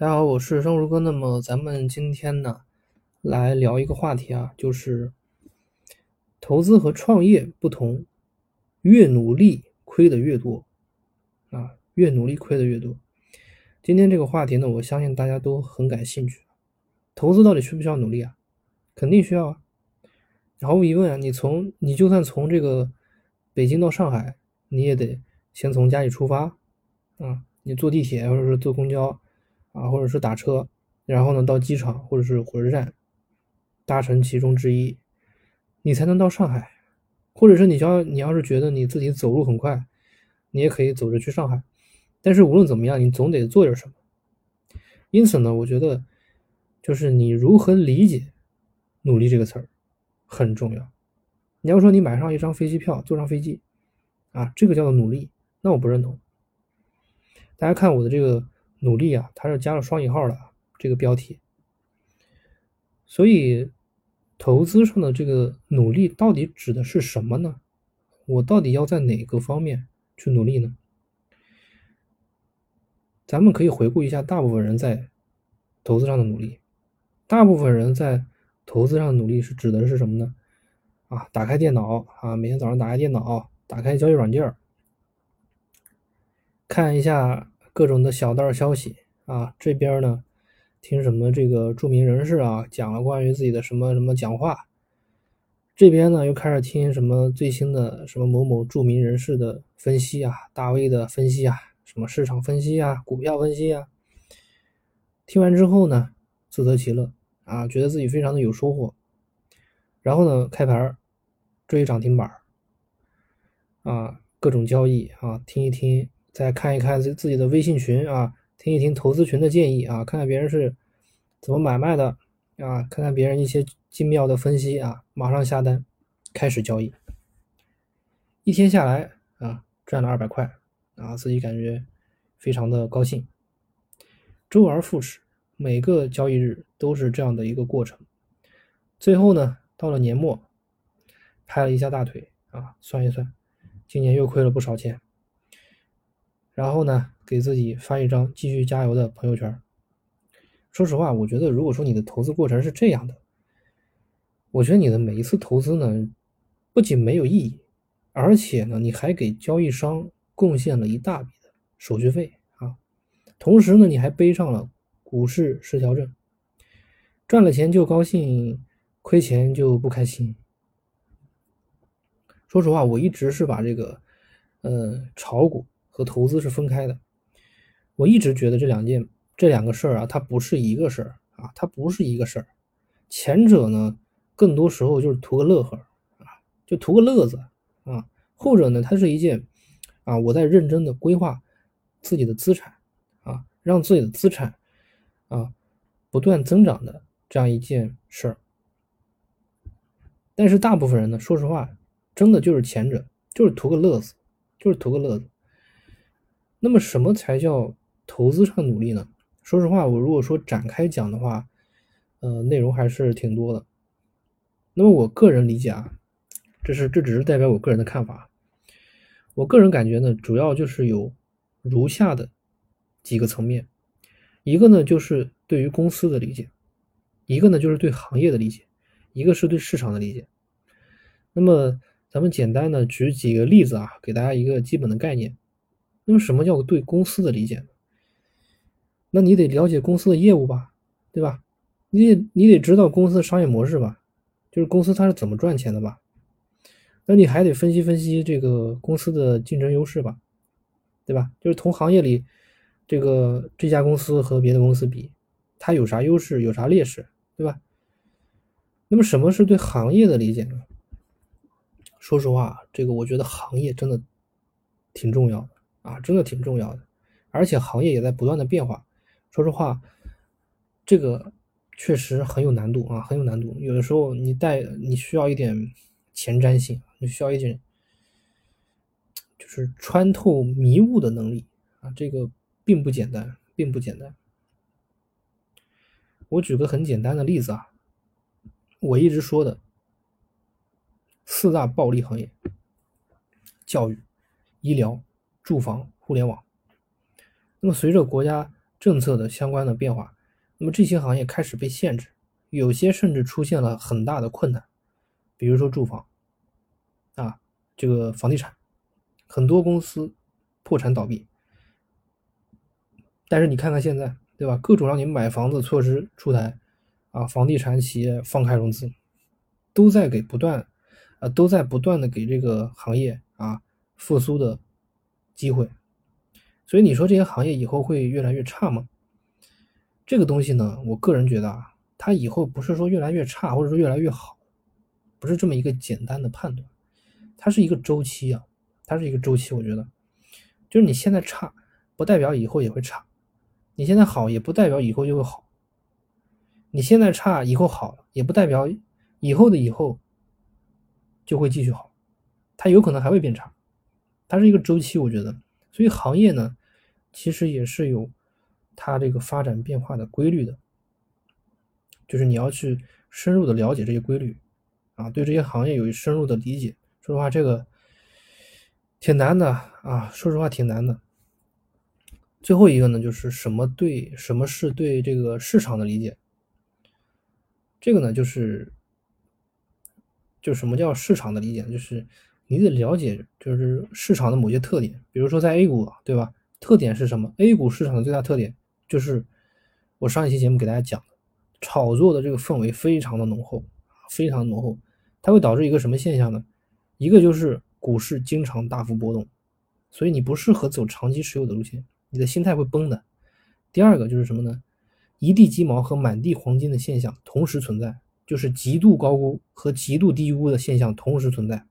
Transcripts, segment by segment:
大家好，我是生如哥。那么咱们今天呢，来聊一个话题啊，就是投资和创业不同，越努力亏的越多啊，越努力亏的越多。今天这个话题呢，我相信大家都很感兴趣。投资到底需不需要努力啊？肯定需要啊。毫无疑问啊，你从你就算从这个北京到上海，你也得先从家里出发啊，你坐地铁或者是坐公交。啊，或者是打车，然后呢到机场或者是火车站，搭乘其中之一，你才能到上海。或者是你要你要是觉得你自己走路很快，你也可以走着去上海。但是无论怎么样，你总得做点什么。因此呢，我觉得就是你如何理解“努力”这个词儿很重要。你要说你买上一张飞机票，坐上飞机，啊，这个叫做努力，那我不认同。大家看我的这个。努力啊，它是加了双引号的这个标题。所以，投资上的这个努力到底指的是什么呢？我到底要在哪个方面去努力呢？咱们可以回顾一下大部分人在投资上的努力。大部分人在投资上的努力是指的是什么呢？啊，打开电脑啊，每天早上打开电脑，打开交易软件看一下。各种的小道消息啊，这边呢听什么这个著名人士啊讲了关于自己的什么什么讲话，这边呢又开始听什么最新的什么某某著名人士的分析啊，大 V 的分析啊，什么市场分析啊，股票分析啊。听完之后呢，自得其乐啊，觉得自己非常的有收获。然后呢，开盘追涨停板啊，各种交易啊，听一听。再看一看自自己的微信群啊，听一听投资群的建议啊，看看别人是怎么买卖的啊，看看别人一些精妙的分析啊，马上下单，开始交易。一天下来啊，赚了二百块啊，自己感觉非常的高兴。周而复始，每个交易日都是这样的一个过程。最后呢，到了年末，拍了一下大腿啊，算一算，今年又亏了不少钱。然后呢，给自己发一张继续加油的朋友圈。说实话，我觉得如果说你的投资过程是这样的，我觉得你的每一次投资呢，不仅没有意义，而且呢，你还给交易商贡献了一大笔的手续费啊。同时呢，你还背上了股市失调症，赚了钱就高兴，亏钱就不开心。说实话，我一直是把这个，呃，炒股。和投资是分开的，我一直觉得这两件这两个事儿啊，它不是一个事儿啊，它不是一个事儿。前者呢，更多时候就是图个乐呵啊，就图个乐子啊；后者呢，它是一件啊，我在认真的规划自己的资产啊，让自己的资产啊不断增长的这样一件事儿。但是大部分人呢，说实话，真的就是前者，就是图个乐子，就是图个乐子。那么什么才叫投资上努力呢？说实话，我如果说展开讲的话，呃，内容还是挺多的。那么我个人理解啊，这是这只是代表我个人的看法。我个人感觉呢，主要就是有如下的几个层面：一个呢就是对于公司的理解，一个呢就是对行业的理解，一个是对市场的理解。那么咱们简单的举几个例子啊，给大家一个基本的概念。那么什么叫对公司的理解呢？那你得了解公司的业务吧，对吧？你得你得知道公司的商业模式吧，就是公司它是怎么赚钱的吧？那你还得分析分析这个公司的竞争优势吧，对吧？就是同行业里这个这家公司和别的公司比，它有啥优势，有啥劣势，对吧？那么什么是对行业的理解呢？说实话，这个我觉得行业真的挺重要的。啊，真的挺重要的，而且行业也在不断的变化。说实话，这个确实很有难度啊，很有难度。有的时候你带你需要一点前瞻性，你需要一点就是穿透迷雾的能力啊，这个并不简单，并不简单。我举个很简单的例子啊，我一直说的四大暴利行业：教育、医疗。住房、互联网。那么，随着国家政策的相关的变化，那么这些行业开始被限制，有些甚至出现了很大的困难，比如说住房，啊，这个房地产，很多公司破产倒闭。但是你看看现在，对吧？各种让你买房子措施出台，啊，房地产企业放开融资，都在给不断，啊，都在不断的给这个行业啊复苏的机会。所以你说这些行业以后会越来越差吗？这个东西呢，我个人觉得啊，它以后不是说越来越差，或者说越来越好，不是这么一个简单的判断，它是一个周期啊，它是一个周期。我觉得，就是你现在差，不代表以后也会差。你现在好也不代表以后就会好，你现在差以后好也不代表以后的以后就会继续好，它有可能还会变差，它是一个周期，我觉得，所以行业呢，其实也是有它这个发展变化的规律的，就是你要去深入的了解这些规律，啊，对这些行业有深入的理解。说实话，这个挺难的啊，说实话挺难的。最后一个呢，就是什么对什么是对这个市场的理解？这个呢，就是就什么叫市场的理解？就是你得了解，就是市场的某些特点。比如说在 A 股，对吧？特点是什么？A 股市场的最大特点就是我上一期节目给大家讲的，炒作的这个氛围非常的浓厚，非常浓厚。它会导致一个什么现象呢？一个就是股市经常大幅波动，所以你不适合走长期持有的路线。你的心态会崩的。第二个就是什么呢？一地鸡毛和满地黄金的现象同时存在，就是极度高估和极度低估的现象同时存在。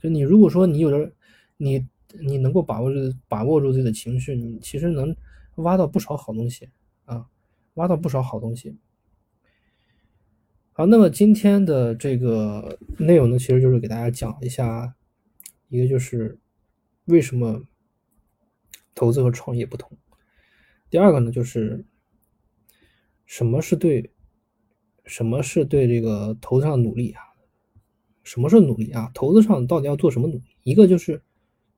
就你如果说你有的，你你能够把握住把握住自己的情绪，你其实能挖到不少好东西啊，挖到不少好东西。好，那么今天的这个内容呢，其实就是给大家讲一下，一个就是为什么。投资和创业不同。第二个呢，就是什么是对，什么是对这个投资上的努力啊？什么是努力啊？投资上到底要做什么努力？一个就是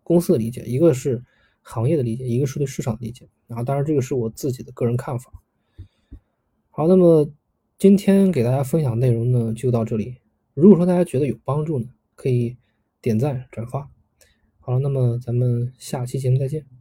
公司的理解，一个是行业的理解，一个是对市场的理解。然后，当然这个是我自己的个人看法。好，那么今天给大家分享内容呢，就到这里。如果说大家觉得有帮助呢，可以点赞转发。好了，那么咱们下期节目再见。